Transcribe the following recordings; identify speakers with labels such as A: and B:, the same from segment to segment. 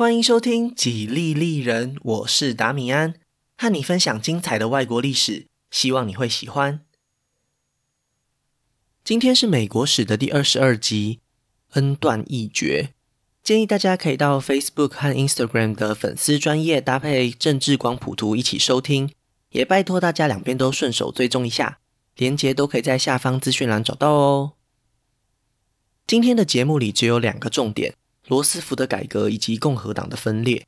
A: 欢迎收听《几利利人》，我是达米安，和你分享精彩的外国历史，希望你会喜欢。今天是美国史的第二十二集，恩断义绝。建议大家可以到 Facebook 和 Instagram 的粉丝专页搭配政治光谱图一起收听，也拜托大家两边都顺手追踪一下，连结都可以在下方资讯栏找到哦。今天的节目里只有两个重点。罗斯福的改革以及共和党的分裂，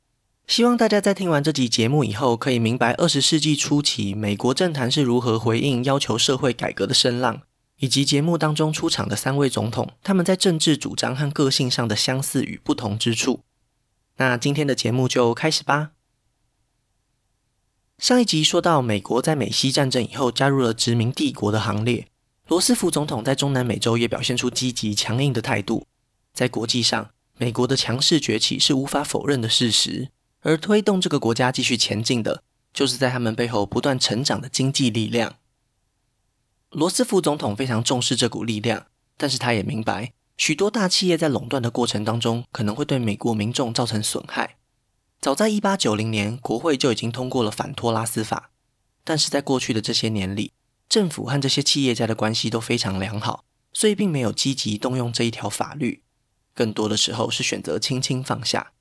A: 希望大家在听完这集节目以后，可以明白二十世纪初期美国政坛是如何回应要求社会改革的声浪，以及节目当中出场的三位总统，他们在政治主张和个性上的相似与不同之处。那今天的节目就开始吧。上一集说到，美国在美西战争以后加入了殖民帝国的行列，罗斯福总统在中南美洲也表现出积极强硬的态度，在国际上。美国的强势崛起是无法否认的事实，而推动这个国家继续前进的，就是在他们背后不断成长的经济力量。罗斯福总统非常重视这股力量，但是他也明白，许多大企业在垄断的过程当中，可能会对美国民众造成损害。早在一八九零年，国会就已经通过了反托拉斯法，但是在过去的这些年里，政府和这些企业家的关系都非常良好，所以并没有积极动用这一条法律。更多的时候是选择轻轻放下。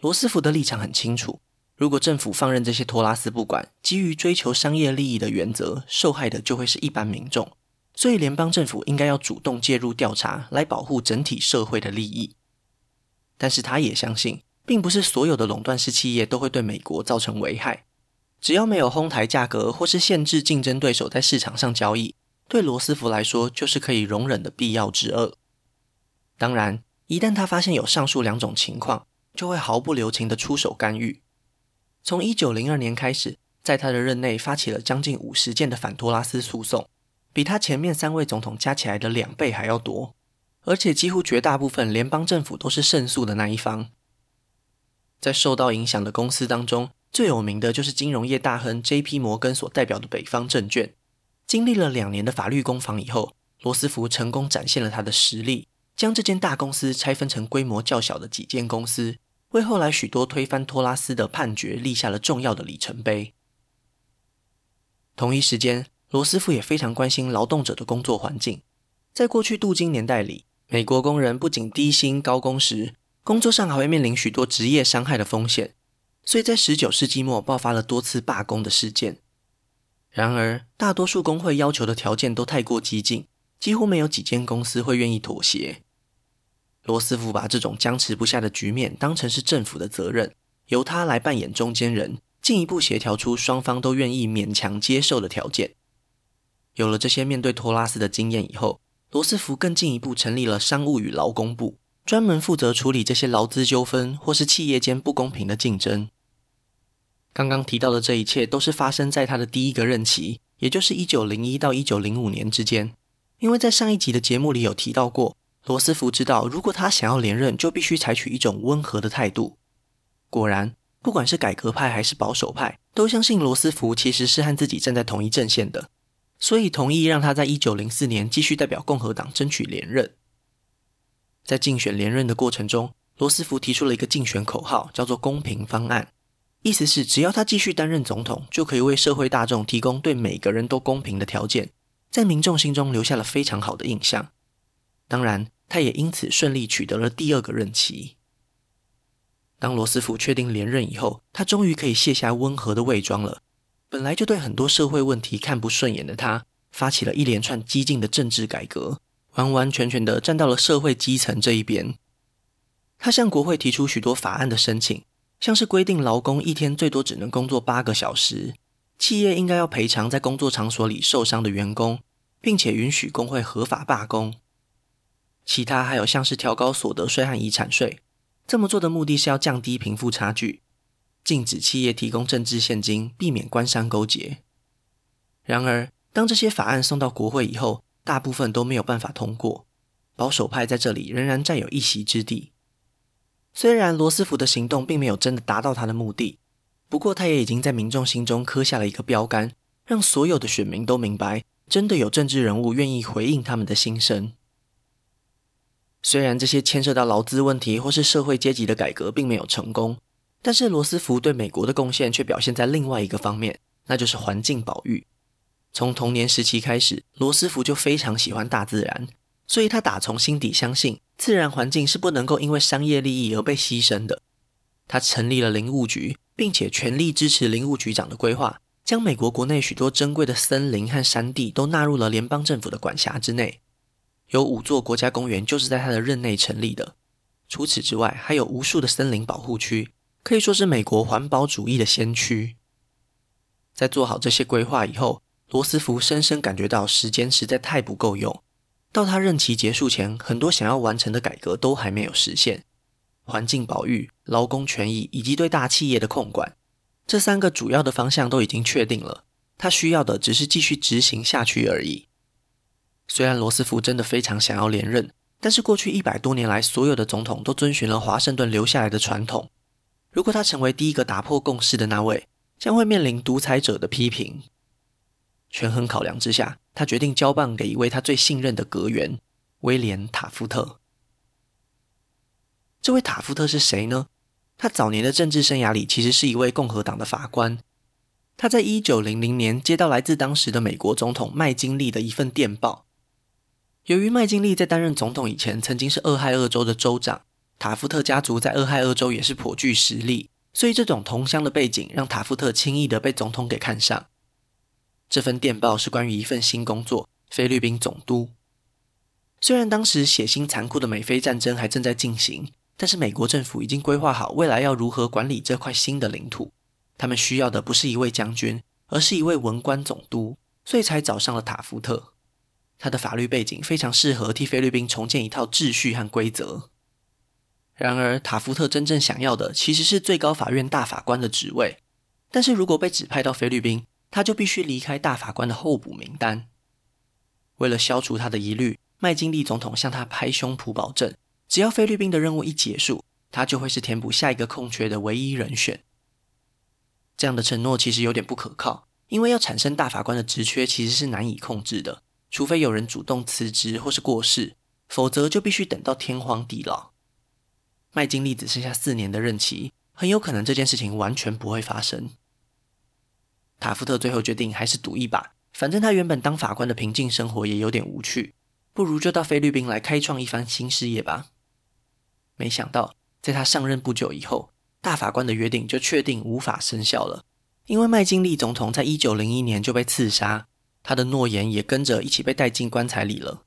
A: 罗斯福的立场很清楚：如果政府放任这些托拉斯不管，基于追求商业利益的原则，受害的就会是一般民众。所以，联邦政府应该要主动介入调查，来保护整体社会的利益。但是，他也相信，并不是所有的垄断式企业都会对美国造成危害。只要没有哄抬价格或是限制竞争对手在市场上交易，对罗斯福来说就是可以容忍的必要之恶。当然，一旦他发现有上述两种情况，就会毫不留情地出手干预。从一九零二年开始，在他的任内发起了将近五十件的反托拉斯诉讼，比他前面三位总统加起来的两倍还要多，而且几乎绝大部分联邦政府都是胜诉的那一方。在受到影响的公司当中，最有名的就是金融业大亨 J.P. 摩根所代表的北方证券。经历了两年的法律攻防以后，罗斯福成功展现了他的实力。将这间大公司拆分成规模较小的几间公司，为后来许多推翻托拉斯的判决立下了重要的里程碑。同一时间，罗斯福也非常关心劳动者的工作环境。在过去镀金年代里，美国工人不仅低薪高工时，工作上还会面临许多职业伤害的风险，所以在十九世纪末爆发了多次罢工的事件。然而，大多数工会要求的条件都太过激进。几乎没有几间公司会愿意妥协。罗斯福把这种僵持不下的局面当成是政府的责任，由他来扮演中间人，进一步协调出双方都愿意勉强接受的条件。有了这些面对托拉斯的经验以后，罗斯福更进一步成立了商务与劳工部，专门负责处理这些劳资纠纷或是企业间不公平的竞争。刚刚提到的这一切都是发生在他的第一个任期，也就是一九零一到一九零五年之间。因为在上一集的节目里有提到过，罗斯福知道，如果他想要连任，就必须采取一种温和的态度。果然，不管是改革派还是保守派，都相信罗斯福其实是和自己站在同一阵线的，所以同意让他在一九零四年继续代表共和党争取连任。在竞选连任的过程中，罗斯福提出了一个竞选口号，叫做“公平方案”，意思是只要他继续担任总统，就可以为社会大众提供对每个人都公平的条件。在民众心中留下了非常好的印象，当然，他也因此顺利取得了第二个任期。当罗斯福确定连任以后，他终于可以卸下温和的伪装了。本来就对很多社会问题看不顺眼的他，发起了一连串激进的政治改革，完完全全的站到了社会基层这一边。他向国会提出许多法案的申请，像是规定劳工一天最多只能工作八个小时。企业应该要赔偿在工作场所里受伤的员工，并且允许工会合法罢工。其他还有像是调高所得税和遗产税，这么做的目的是要降低贫富差距，禁止企业提供政治献金，避免官商勾结。然而，当这些法案送到国会以后，大部分都没有办法通过，保守派在这里仍然占有一席之地。虽然罗斯福的行动并没有真的达到他的目的。不过，他也已经在民众心中刻下了一个标杆，让所有的选民都明白，真的有政治人物愿意回应他们的心声。虽然这些牵涉到劳资问题或是社会阶级的改革并没有成功，但是罗斯福对美国的贡献却表现在另外一个方面，那就是环境保育。从童年时期开始，罗斯福就非常喜欢大自然，所以他打从心底相信自然环境是不能够因为商业利益而被牺牲的。他成立了林务局，并且全力支持林务局长的规划，将美国国内许多珍贵的森林和山地都纳入了联邦政府的管辖之内。有五座国家公园就是在他的任内成立的。除此之外，还有无数的森林保护区，可以说是美国环保主义的先驱。在做好这些规划以后，罗斯福深深感觉到时间实在太不够用。到他任期结束前，很多想要完成的改革都还没有实现。环境保育、劳工权益以及对大企业的控管，这三个主要的方向都已经确定了。他需要的只是继续执行下去而已。虽然罗斯福真的非常想要连任，但是过去一百多年来，所有的总统都遵循了华盛顿留下来的传统。如果他成为第一个打破共识的那位，将会面临独裁者的批评。权衡考量之下，他决定交棒给一位他最信任的阁员——威廉·塔夫特。这位塔夫特是谁呢？他早年的政治生涯里，其实是一位共和党的法官。他在一九零零年接到来自当时的美国总统麦金利的一份电报。由于麦金利在担任总统以前曾经是俄亥俄州的州长，塔夫特家族在俄亥俄州也是颇具实力，所以这种同乡的背景让塔夫特轻易的被总统给看上。这份电报是关于一份新工作——菲律宾总督。虽然当时血腥残酷的美菲战争还正在进行，但是美国政府已经规划好未来要如何管理这块新的领土。他们需要的不是一位将军，而是一位文官总督，所以才找上了塔夫特。他的法律背景非常适合替菲律宾重建一套秩序和规则。然而，塔夫特真正想要的其实是最高法院大法官的职位。但是如果被指派到菲律宾，他就必须离开大法官的候补名单。为了消除他的疑虑，麦金利总统向他拍胸脯保证，只要菲律宾的任务一结束，他就会是填补下一个空缺的唯一人选。这样的承诺其实有点不可靠，因为要产生大法官的职缺其实是难以控制的。除非有人主动辞职或是过世，否则就必须等到天荒地老。麦金利只剩下四年的任期，很有可能这件事情完全不会发生。塔夫特最后决定还是赌一把，反正他原本当法官的平静生活也有点无趣，不如就到菲律宾来开创一番新事业吧。没想到，在他上任不久以后，大法官的约定就确定无法生效了，因为麦金利总统在一九零一年就被刺杀。他的诺言也跟着一起被带进棺材里了。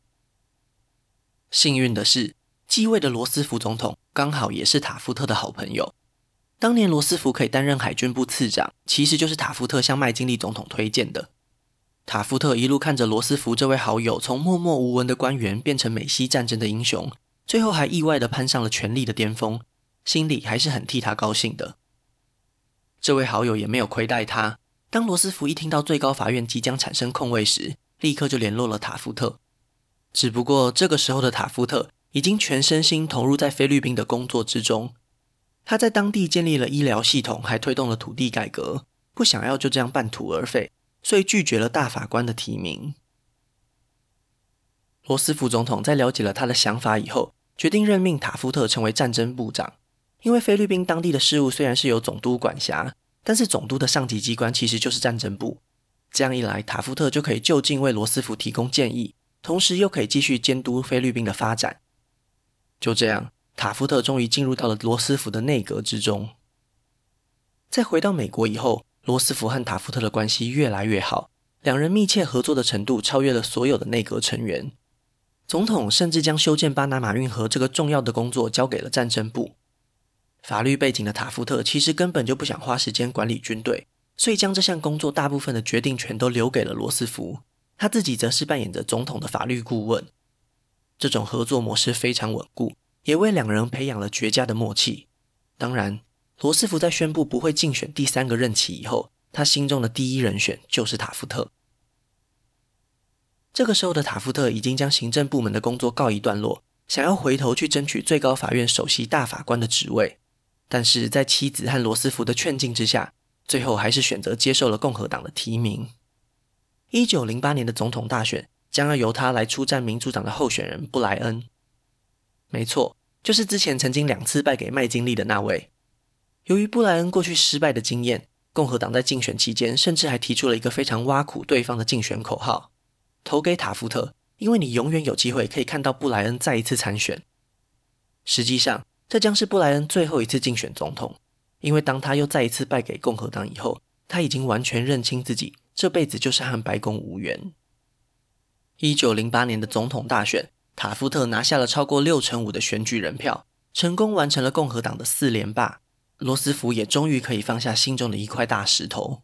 A: 幸运的是，继位的罗斯福总统刚好也是塔夫特的好朋友。当年罗斯福可以担任海军部次长，其实就是塔夫特向麦金利总统推荐的。塔夫特一路看着罗斯福这位好友从默默无闻的官员变成美西战争的英雄，最后还意外地攀上了权力的巅峰，心里还是很替他高兴的。这位好友也没有亏待他。当罗斯福一听到最高法院即将产生空位时，立刻就联络了塔夫特。只不过这个时候的塔夫特已经全身心投入在菲律宾的工作之中。他在当地建立了医疗系统，还推动了土地改革，不想要就这样半途而废，所以拒绝了大法官的提名。罗斯福总统在了解了他的想法以后，决定任命塔夫特成为战争部长，因为菲律宾当地的事务虽然是由总督管辖。但是总督的上级机关其实就是战争部，这样一来，塔夫特就可以就近为罗斯福提供建议，同时又可以继续监督菲律宾的发展。就这样，塔夫特终于进入到了罗斯福的内阁之中。在回到美国以后，罗斯福和塔夫特的关系越来越好，两人密切合作的程度超越了所有的内阁成员。总统甚至将修建巴拿马运河这个重要的工作交给了战争部。法律背景的塔夫特其实根本就不想花时间管理军队，所以将这项工作大部分的决定权都留给了罗斯福，他自己则是扮演着总统的法律顾问。这种合作模式非常稳固，也为两人培养了绝佳的默契。当然，罗斯福在宣布不会竞选第三个任期以后，他心中的第一人选就是塔夫特。这个时候的塔夫特已经将行政部门的工作告一段落，想要回头去争取最高法院首席大法官的职位。但是在妻子和罗斯福的劝进之下，最后还是选择接受了共和党的提名。一九零八年的总统大选将要由他来出战民主党的候选人布莱恩。没错，就是之前曾经两次败给麦金利的那位。由于布莱恩过去失败的经验，共和党在竞选期间甚至还提出了一个非常挖苦对方的竞选口号：“投给塔夫特，因为你永远有机会可以看到布莱恩再一次参选。”实际上，这将是布莱恩最后一次竞选总统，因为当他又再一次败给共和党以后，他已经完全认清自己这辈子就是和白宫无缘。一九零八年的总统大选，塔夫特拿下了超过六成五的选举人票，成功完成了共和党的四连霸。罗斯福也终于可以放下心中的一块大石头。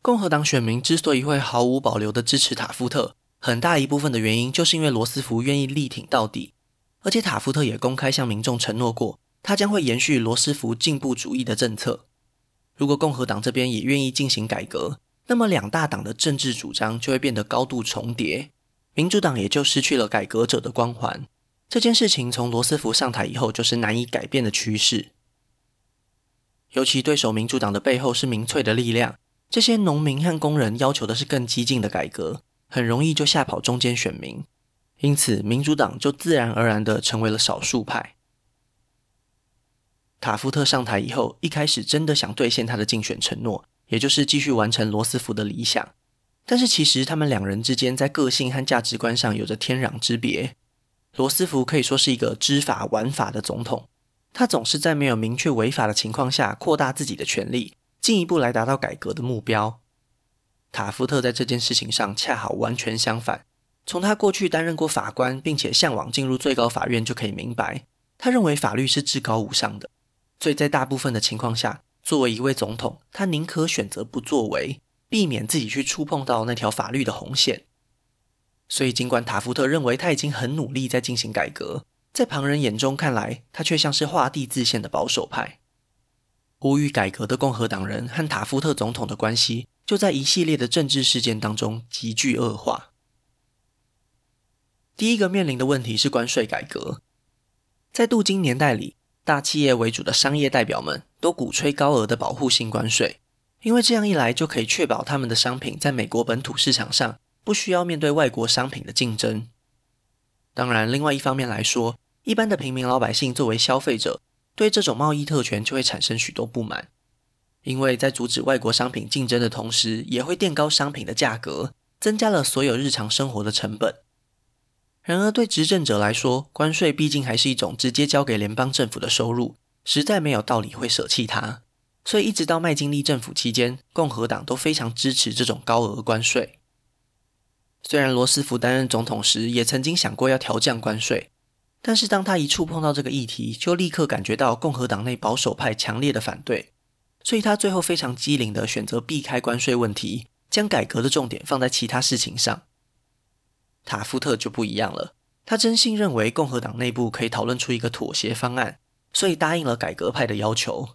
A: 共和党选民之所以会毫无保留地支持塔夫特，很大一部分的原因就是因为罗斯福愿意力挺到底。而且塔夫特也公开向民众承诺过，他将会延续罗斯福进步主义的政策。如果共和党这边也愿意进行改革，那么两大党的政治主张就会变得高度重叠，民主党也就失去了改革者的光环。这件事情从罗斯福上台以后就是难以改变的趋势。尤其对手民主党的背后是民粹的力量，这些农民和工人要求的是更激进的改革，很容易就吓跑中间选民。因此，民主党就自然而然地成为了少数派。塔夫特上台以后，一开始真的想兑现他的竞选承诺，也就是继续完成罗斯福的理想。但是，其实他们两人之间在个性和价值观上有着天壤之别。罗斯福可以说是一个知法玩法的总统，他总是在没有明确违法的情况下扩大自己的权力，进一步来达到改革的目标。塔夫特在这件事情上恰好完全相反。从他过去担任过法官，并且向往进入最高法院就可以明白，他认为法律是至高无上的。所以在大部分的情况下，作为一位总统，他宁可选择不作为，避免自己去触碰到那条法律的红线。所以，尽管塔夫特认为他已经很努力在进行改革，在旁人眼中看来，他却像是画地自限的保守派。呼吁改革的共和党人和塔夫特总统的关系，就在一系列的政治事件当中急剧恶化。第一个面临的问题是关税改革。在镀金年代里，大企业为主的商业代表们都鼓吹高额的保护性关税，因为这样一来就可以确保他们的商品在美国本土市场上不需要面对外国商品的竞争。当然，另外一方面来说，一般的平民老百姓作为消费者，对这种贸易特权就会产生许多不满，因为在阻止外国商品竞争的同时，也会垫高商品的价格，增加了所有日常生活的成本。然而，对执政者来说，关税毕竟还是一种直接交给联邦政府的收入，实在没有道理会舍弃它。所以，一直到麦金利政府期间，共和党都非常支持这种高额关税。虽然罗斯福担任总统时也曾经想过要调降关税，但是当他一触碰到这个议题，就立刻感觉到共和党内保守派强烈的反对，所以他最后非常机灵地选择避开关税问题，将改革的重点放在其他事情上。塔夫特就不一样了，他真心认为共和党内部可以讨论出一个妥协方案，所以答应了改革派的要求。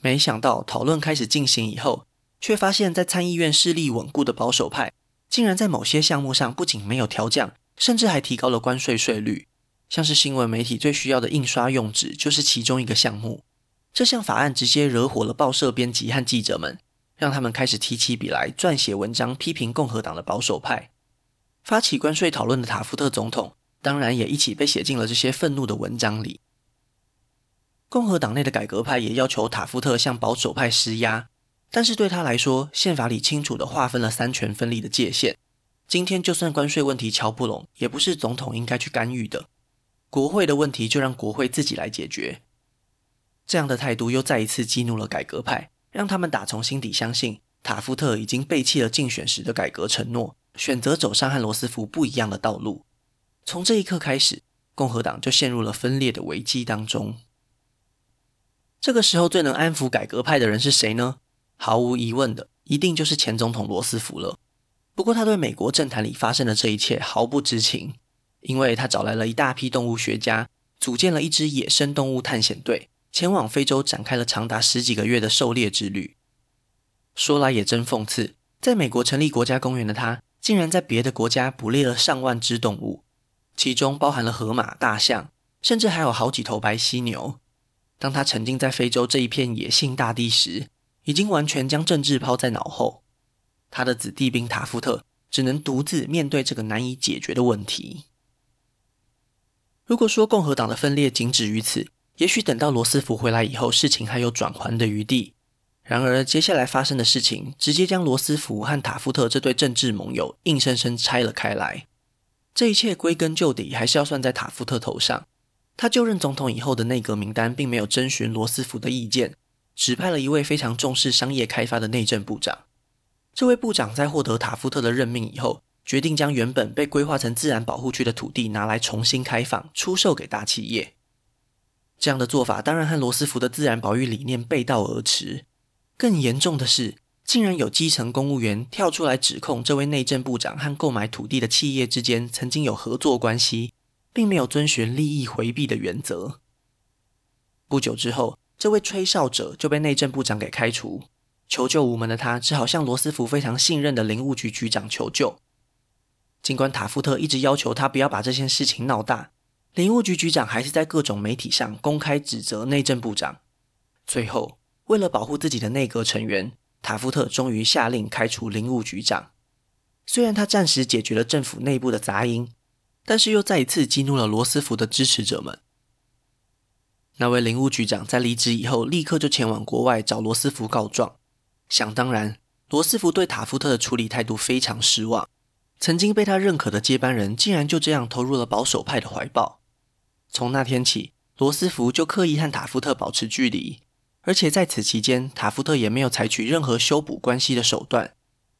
A: 没想到讨论开始进行以后，却发现，在参议院势力稳固的保守派，竟然在某些项目上不仅没有调降，甚至还提高了关税税率。像是新闻媒体最需要的印刷用纸，就是其中一个项目。这项法案直接惹火了报社编辑和记者们，让他们开始提起笔来撰写文章，批评共和党的保守派。发起关税讨论的塔夫特总统，当然也一起被写进了这些愤怒的文章里。共和党内的改革派也要求塔夫特向保守派施压，但是对他来说，宪法里清楚地划分了三权分立的界限。今天就算关税问题敲不拢，也不是总统应该去干预的。国会的问题就让国会自己来解决。这样的态度又再一次激怒了改革派，让他们打从心底相信塔夫特已经背弃了竞选时的改革承诺。选择走上和罗斯福不一样的道路，从这一刻开始，共和党就陷入了分裂的危机当中。这个时候，最能安抚改革派的人是谁呢？毫无疑问的，一定就是前总统罗斯福了。不过，他对美国政坛里发生的这一切毫不知情，因为他找来了一大批动物学家，组建了一支野生动物探险队，前往非洲展开了长达十几个月的狩猎之旅。说来也真讽刺，在美国成立国家公园的他，竟然在别的国家捕猎了上万只动物，其中包含了河马、大象，甚至还有好几头白犀牛。当他沉浸在非洲这一片野性大地时，已经完全将政治抛在脑后。他的子弟兵塔夫特只能独自面对这个难以解决的问题。如果说共和党的分裂仅止于此，也许等到罗斯福回来以后，事情还有转圜的余地。然而，接下来发生的事情，直接将罗斯福和塔夫特这对政治盟友硬生生拆了开来。这一切归根究底，还是要算在塔夫特头上。他就任总统以后的内阁名单，并没有征询罗斯福的意见，指派了一位非常重视商业开发的内政部长。这位部长在获得塔夫特的任命以后，决定将原本被规划成自然保护区的土地拿来重新开放，出售给大企业。这样的做法当然和罗斯福的自然保育理念背道而驰。更严重的是，竟然有基层公务员跳出来指控这位内政部长和购买土地的企业之间曾经有合作关系，并没有遵循利益回避的原则。不久之后，这位吹哨者就被内政部长给开除。求救无门的他，只好向罗斯福非常信任的林务局局长求救。尽管塔夫特一直要求他不要把这件事情闹大，林务局局长还是在各种媒体上公开指责内政部长。最后，为了保护自己的内阁成员，塔夫特终于下令开除林务局长。虽然他暂时解决了政府内部的杂音，但是又再一次激怒了罗斯福的支持者们。那位林务局长在离职以后，立刻就前往国外找罗斯福告状。想当然，罗斯福对塔夫特的处理态度非常失望。曾经被他认可的接班人，竟然就这样投入了保守派的怀抱。从那天起，罗斯福就刻意和塔夫特保持距离，而且在此期间，塔夫特也没有采取任何修补关系的手段。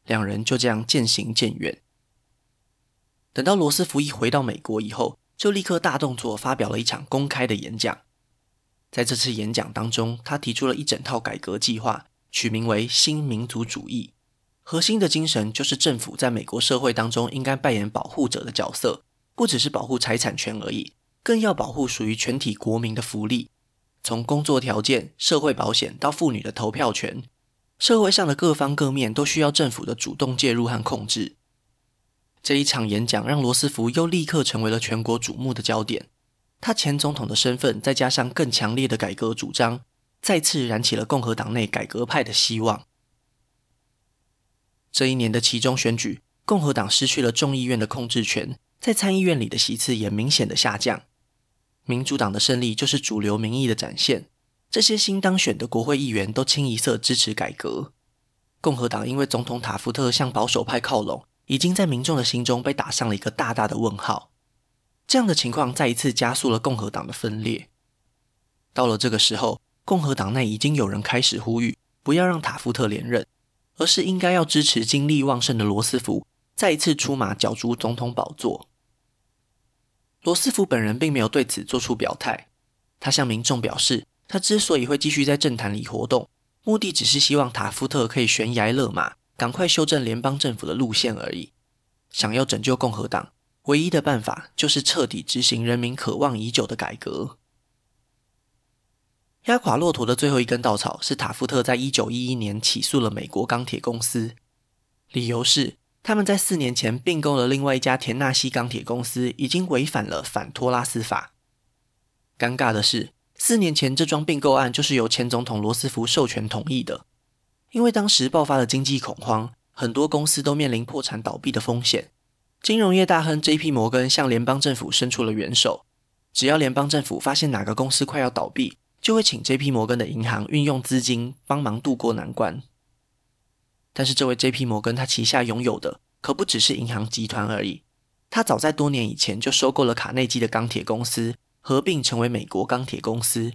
A: 两人就这样渐行渐远。等到罗斯福一回到美国以后，就立刻大动作发表了一场公开的演讲。在这次演讲当中，他提出了一整套改革计划。取名为新民族主义，核心的精神就是政府在美国社会当中应该扮演保护者的角色，不只是保护财产权而已，更要保护属于全体国民的福利，从工作条件、社会保险到妇女的投票权，社会上的各方各面都需要政府的主动介入和控制。这一场演讲让罗斯福又立刻成为了全国瞩目的焦点，他前总统的身份再加上更强烈的改革主张。再次燃起了共和党内改革派的希望。这一年的期中选举，共和党失去了众议院的控制权，在参议院里的席次也明显的下降。民主党的胜利就是主流民意的展现，这些新当选的国会议员都清一色支持改革。共和党因为总统塔夫特向保守派靠拢，已经在民众的心中被打上了一个大大的问号。这样的情况再一次加速了共和党的分裂。到了这个时候，共和党内已经有人开始呼吁，不要让塔夫特连任，而是应该要支持精力旺盛的罗斯福再一次出马角逐总统宝座。罗斯福本人并没有对此做出表态，他向民众表示，他之所以会继续在政坛里活动，目的只是希望塔夫特可以悬崖勒马，赶快修正联邦政府的路线而已。想要拯救共和党，唯一的办法就是彻底执行人民渴望已久的改革。压垮骆驼的最后一根稻草是塔夫特在一九一一年起诉了美国钢铁公司，理由是他们在四年前并购了另外一家田纳西钢铁公司，已经违反了反托拉斯法。尴尬的是，四年前这桩并购案就是由前总统罗斯福授权同意的，因为当时爆发了经济恐慌，很多公司都面临破产倒闭的风险。金融业大亨 J.P. 摩根向联邦政府伸出了援手，只要联邦政府发现哪个公司快要倒闭，就会请 J.P. 摩根的银行运用资金帮忙渡过难关。但是这位 J.P. 摩根他旗下拥有的可不只是银行集团而已，他早在多年以前就收购了卡内基的钢铁公司，合并成为美国钢铁公司。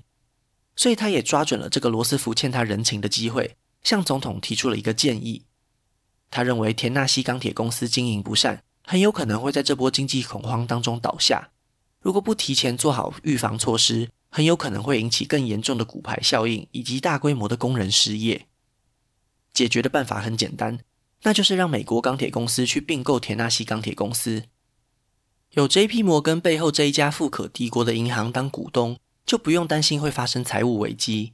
A: 所以他也抓准了这个罗斯福欠他人情的机会，向总统提出了一个建议。他认为田纳西钢铁公司经营不善，很有可能会在这波经济恐慌当中倒下。如果不提前做好预防措施，很有可能会引起更严重的骨牌效应，以及大规模的工人失业。解决的办法很简单，那就是让美国钢铁公司去并购田纳西钢铁公司。有 J.P. 摩根背后这一家富可敌国的银行当股东，就不用担心会发生财务危机。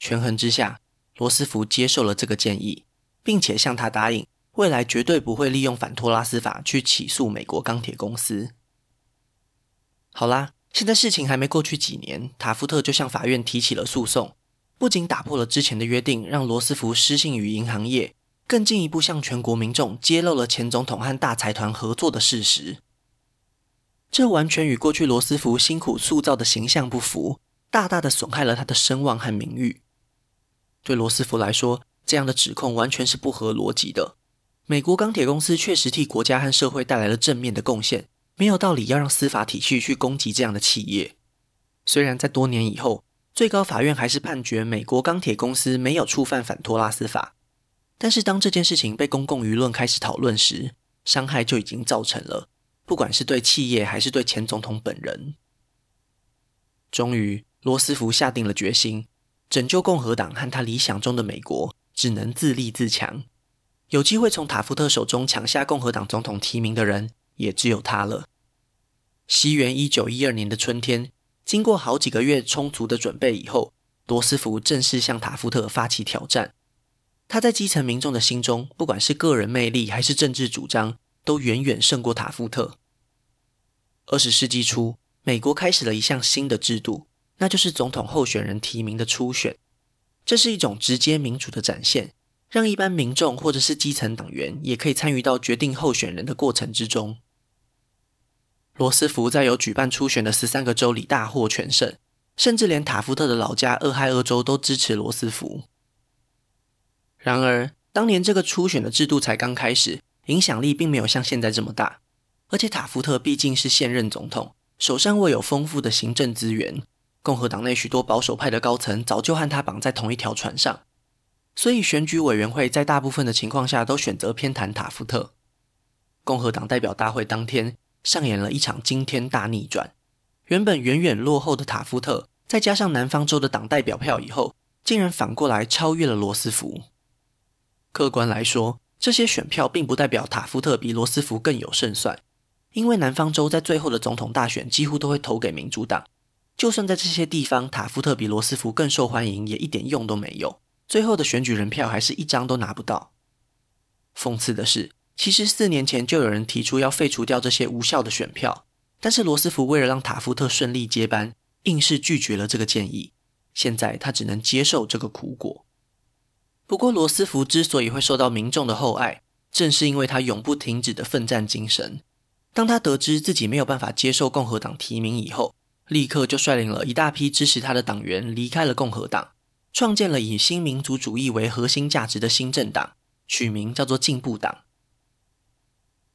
A: 权衡之下，罗斯福接受了这个建议，并且向他答应，未来绝对不会利用反托拉斯法去起诉美国钢铁公司。好啦。现在事情还没过去几年，塔夫特就向法院提起了诉讼，不仅打破了之前的约定，让罗斯福失信于银行业，更进一步向全国民众揭露了前总统和大财团合作的事实。这完全与过去罗斯福辛苦塑造的形象不符，大大的损害了他的声望和名誉。对罗斯福来说，这样的指控完全是不合逻辑的。美国钢铁公司确实替国家和社会带来了正面的贡献，没有道理要让司法体系去攻击这样的企业。虽然在多年以后，最高法院还是判决美国钢铁公司没有触犯反托拉斯法，但是当这件事情被公共舆论开始讨论时，伤害就已经造成了，不管是对企业还是对前总统本人。终于，罗斯福下定了决心，拯救共和党和他理想中的美国，只能自立自强。有机会从塔夫特手中抢下共和党总统提名的人，也只有他了。西元一九一二年的春天，经过好几个月充足的准备以后，罗斯福正式向塔夫特发起挑战。他在基层民众的心中，不管是个人魅力还是政治主张，都远远胜过塔夫特。二十世纪初，美国开始了一项新的制度，那就是总统候选人提名的初选。这是一种直接民主的展现，让一般民众或者是基层党员也可以参与到决定候选人的过程之中。罗斯福在有举办初选的十三个州里大获全胜，甚至连塔夫特的老家俄亥俄州都支持罗斯福。然而，当年这个初选的制度才刚开始，影响力并没有像现在这么大。而且塔夫特毕竟是现任总统，手上握有丰富的行政资源，共和党内许多保守派的高层早就和他绑在同一条船上，所以选举委员会在大部分的情况下都选择偏袒塔夫特。共和党代表大会当天上演了一场惊天大逆转，原本远远落后的塔夫特，再加上南方州的党代表票以后，竟然反过来超越了罗斯福。客观来说，这些选票并不代表塔夫特比罗斯福更有胜算，因为南方州在最后的总统大选几乎都会投给民主党。就算在这些地方塔夫特比罗斯福更受欢迎，也一点用都没有。最后的选举人票还是一张都拿不到。讽刺的是，其实四年前就有人提出要废除掉这些无效的选票，但是罗斯福为了让塔夫特顺利接班，硬是拒绝了这个建议。现在他只能接受这个苦果。不过，罗斯福之所以会受到民众的厚爱，正是因为他永不停止的奋战精神。当他得知自己没有办法接受共和党提名以后，立刻就率领了一大批支持他的党员离开了共和党，创建了以新民主主义为核心价值的新政党，取名叫做进步党。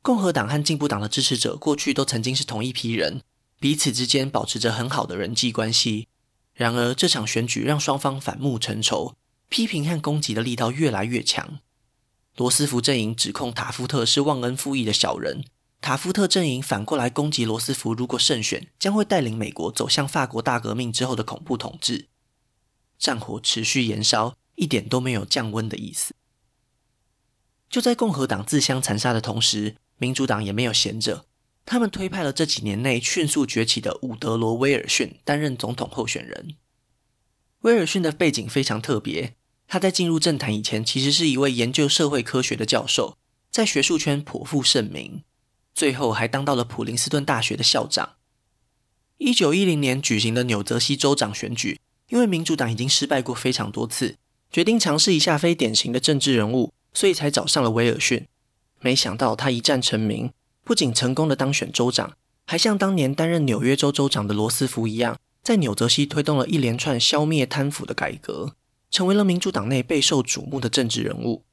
A: 共和党和进步党的支持者过去都曾经是同一批人，彼此之间保持着很好的人际关系。然而，这场选举让双方反目成仇。批评和攻击的力道越来越强。罗斯福阵营指控塔夫特是忘恩负义的小人，塔夫特阵营反过来攻击罗斯福，如果胜选，将会带领美国走向法国大革命之后的恐怖统治。战火持续延烧，一点都没有降温的意思。就在共和党自相残杀的同时，民主党也没有闲着，他们推派了这几年内迅速崛起的伍德罗·威尔逊担任总统候选人。威尔逊的背景非常特别。他在进入政坛以前，其实是一位研究社会科学的教授，在学术圈颇负盛名，最后还当到了普林斯顿大学的校长。一九一零年举行的纽泽西州长选举，因为民主党已经失败过非常多次，决定尝试一下非典型的政治人物，所以才找上了威尔逊。没想到他一战成名，不仅成功的当选州长，还像当年担任纽约州州长的罗斯福一样，在纽泽西推动了一连串消灭贪腐的改革。成为了民主党内备受瞩目的政治人物。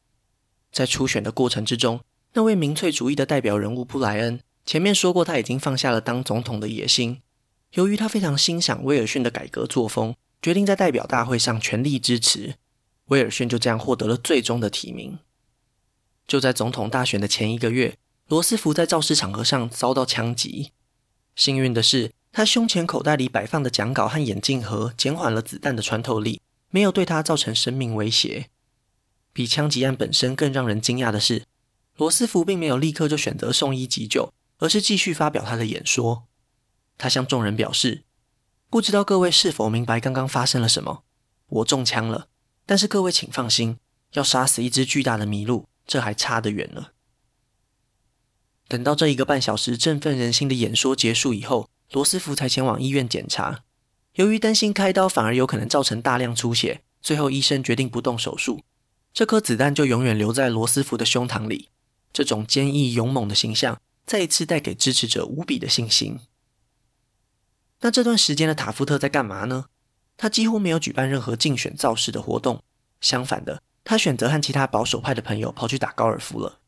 A: 在初选的过程之中，那位民粹主义的代表人物布莱恩，前面说过他已经放下了当总统的野心。由于他非常欣赏威尔逊的改革作风，决定在代表大会上全力支持。威尔逊就这样获得了最终的提名。就在总统大选的前一个月，罗斯福在造势场合上遭到枪击。幸运的是，他胸前口袋里摆放的讲稿和眼镜盒减缓了子弹的穿透力。没有对他造成生命威胁。比枪击案本身更让人惊讶的是，罗斯福并没有立刻就选择送医急救，而是继续发表他的演说。他向众人表示：“不知道各位是否明白刚刚发生了什么？我中枪了，但是各位请放心，要杀死一只巨大的麋鹿，这还差得远了。”等到这一个半小时振奋人心的演说结束以后，罗斯福才前往医院检查。由于担心开刀反而有可能造成大量出血，最后医生决定不动手术。这颗子弹就永远留在罗斯福的胸膛里。这种坚毅勇猛的形象，再一次带给支持者无比的信心。那这段时间的塔夫特在干嘛呢？他几乎没有举办任何竞选造势的活动，相反的，他选择和其他保守派的朋友跑去打高尔夫了。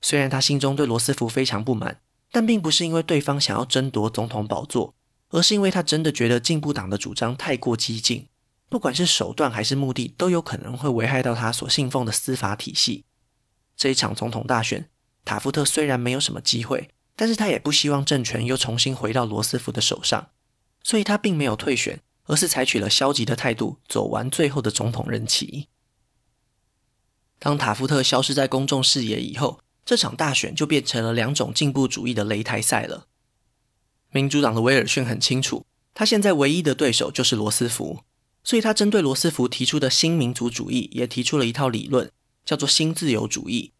A: 虽然他心中对罗斯福非常不满，但并不是因为对方想要争夺总统宝座，而是因为他真的觉得进步党的主张太过激进，不管是手段还是目的，都有可能会危害到他所信奉的司法体系。这一场总统大选，塔夫特虽然没有什么机会，但是他也不希望政权又重新回到罗斯福的手上，所以他并没有退选。而是采取了消极的态度，走完最后的总统任期。当塔夫特消失在公众视野以后，这场大选就变成了两种进步主义的擂台赛了。民主党的威尔逊很清楚，他现在唯一的对手就是罗斯福，所以他针对罗斯福提出的新民族主义也提出了一套理论，叫做新自由主义。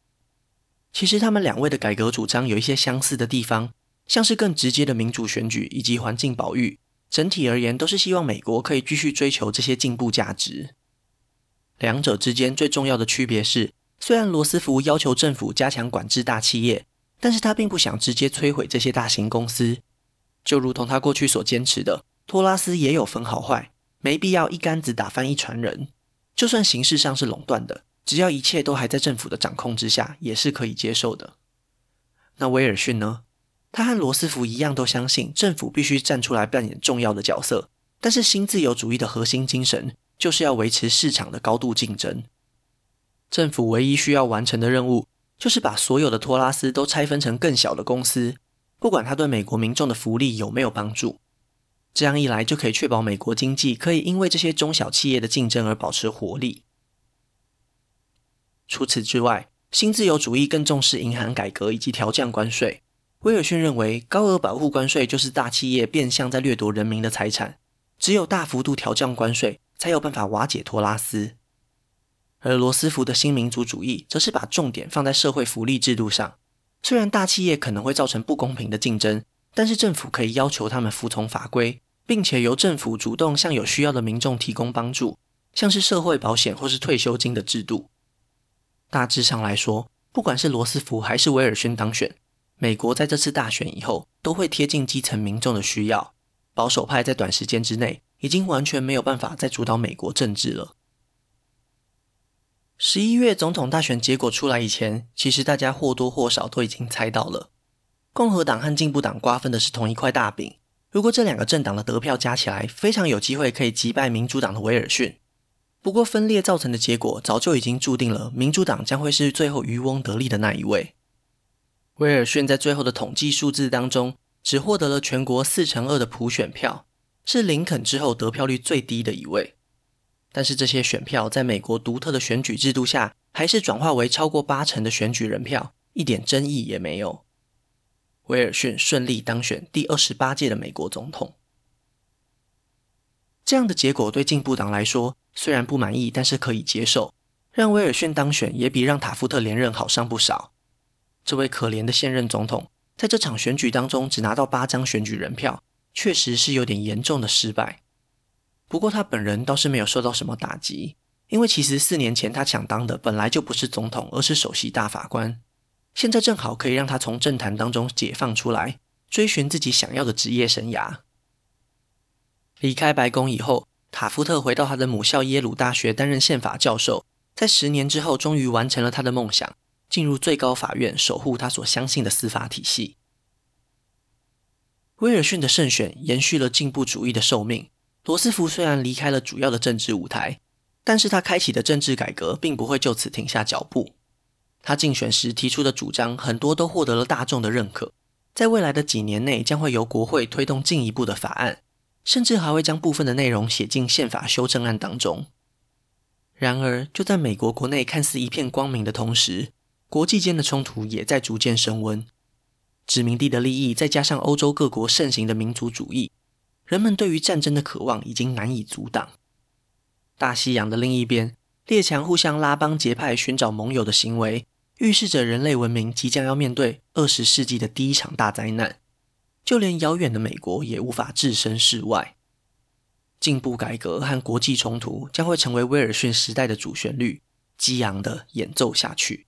A: 其实他们两位的改革主张有一些相似的地方，像是更直接的民主选举以及环境保育。整体而言，都是希望美国可以继续追求这些进步价值。两者之间最重要的区别是，虽然罗斯福要求政府加强管制大企业，但是他并不想直接摧毁这些大型公司。就如同他过去所坚持的，托拉斯也有分好坏，没必要一竿子打翻一船人。就算形式上是垄断的，只要一切都还在政府的掌控之下，也是可以接受的。那威尔逊呢？他和罗斯福一样，都相信政府必须站出来扮演重要的角色。但是，新自由主义的核心精神就是要维持市场的高度竞争。政府唯一需要完成的任务，就是把所有的托拉斯都拆分成更小的公司，不管它对美国民众的福利有没有帮助。这样一来，就可以确保美国经济可以因为这些中小企业的竞争而保持活力。除此之外，新自由主义更重视银行改革以及调降关税。威尔逊认为，高额保护关税就是大企业变相在掠夺人民的财产。只有大幅度调降关税，才有办法瓦解托拉斯。而罗斯福的新民主主义，则是把重点放在社会福利制度上。虽然大企业可能会造成不公平的竞争，但是政府可以要求他们服从法规，并且由政府主动向有需要的民众提供帮助，像是社会保险或是退休金的制度。大致上来说，不管是罗斯福还是威尔逊当选。美国在这次大选以后，都会贴近基层民众的需要。保守派在短时间之内，已经完全没有办法再主导美国政治了。十一月总统大选结果出来以前，其实大家或多或少都已经猜到了，共和党和进步党瓜分的是同一块大饼。如果这两个政党的得票加起来，非常有机会可以击败民主党的威尔逊。不过分裂造成的结果，早就已经注定了，民主党将会是最后渔翁得利的那一位。威尔逊在最后的统计数字当中，只获得了全国四成二的普选票，是林肯之后得票率最低的一位。但是这些选票在美国独特的选举制度下，还是转化为超过八成的选举人票，一点争议也没有。威尔逊顺利当选第二十八届的美国总统。这样的结果对进步党来说，虽然不满意，但是可以接受。让威尔逊当选，也比让塔夫特连任好上不少。这位可怜的现任总统，在这场选举当中只拿到八张选举人票，确实是有点严重的失败。不过他本人倒是没有受到什么打击，因为其实四年前他抢当的本来就不是总统，而是首席大法官。现在正好可以让他从政坛当中解放出来，追寻自己想要的职业生涯。离开白宫以后，塔夫特回到他的母校耶鲁大学担任宪法教授，在十年之后，终于完成了他的梦想。进入最高法院，守护他所相信的司法体系。威尔逊的胜选延续了进步主义的寿命。罗斯福虽然离开了主要的政治舞台，但是他开启的政治改革并不会就此停下脚步。他竞选时提出的主张很多都获得了大众的认可，在未来的几年内将会由国会推动进一步的法案，甚至还会将部分的内容写进宪法修正案当中。然而，就在美国国内看似一片光明的同时，国际间的冲突也在逐渐升温，殖民地的利益再加上欧洲各国盛行的民族主义，人们对于战争的渴望已经难以阻挡。大西洋的另一边，列强互相拉帮结派寻找盟友的行为，预示着人类文明即将要面对二十世纪的第一场大灾难。就连遥远的美国也无法置身事外。进步改革和国际冲突将会成为威尔逊时代的主旋律，激昂地演奏下去。